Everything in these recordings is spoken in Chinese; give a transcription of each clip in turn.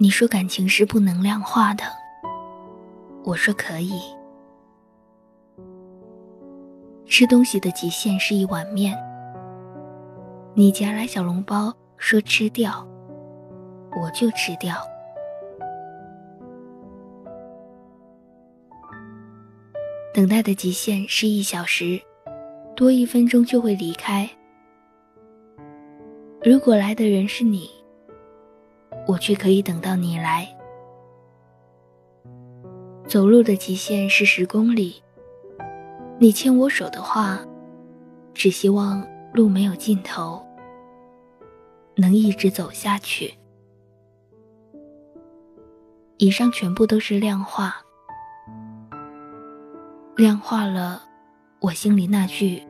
你说感情是不能量化的，我说可以。吃东西的极限是一碗面，你夹来小笼包说吃掉，我就吃掉。等待的极限是一小时，多一分钟就会离开。如果来的人是你。我却可以等到你来。走路的极限是十公里，你牵我手的话，只希望路没有尽头，能一直走下去。以上全部都是量化，量化了我心里那句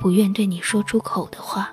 不愿对你说出口的话。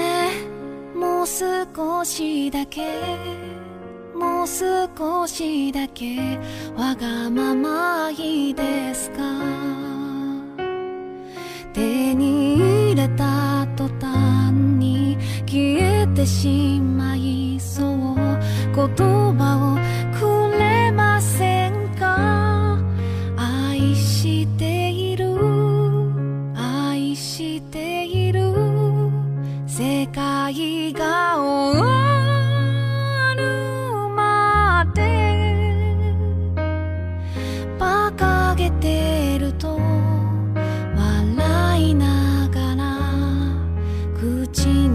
もう少しだけもう少しだけわがままいいですか？手に入れた途端に消えてしまう。孤寂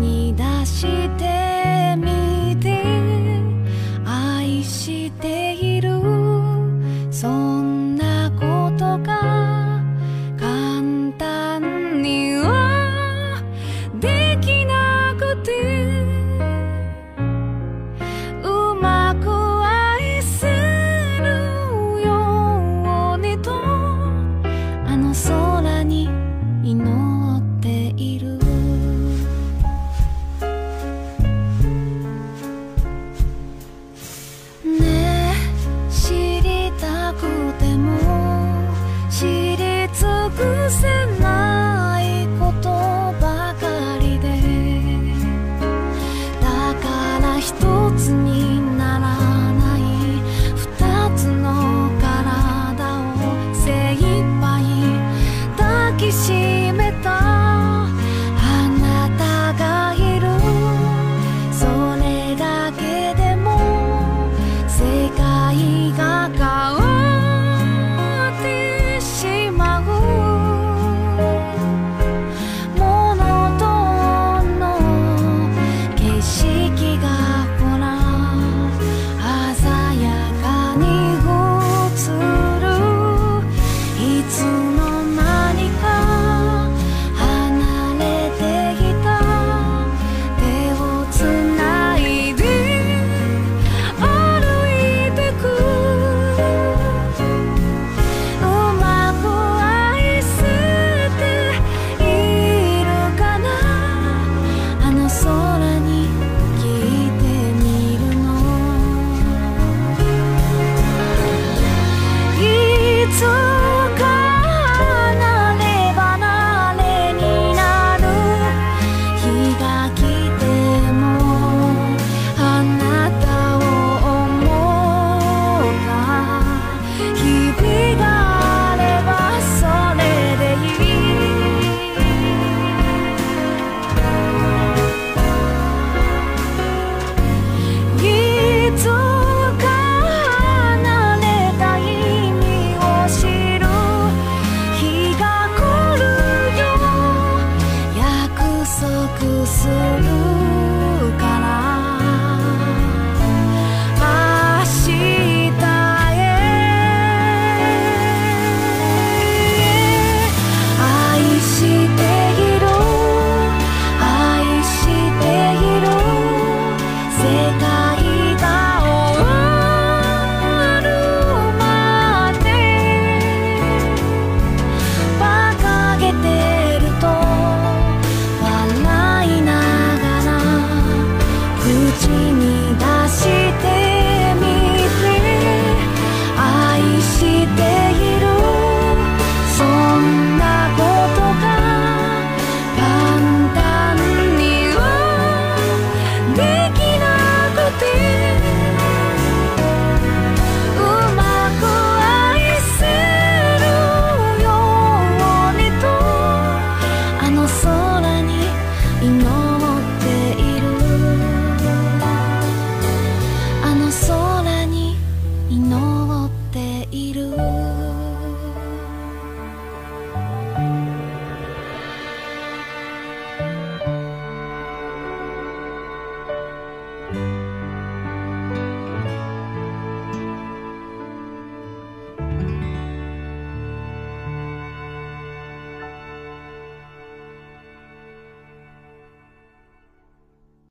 え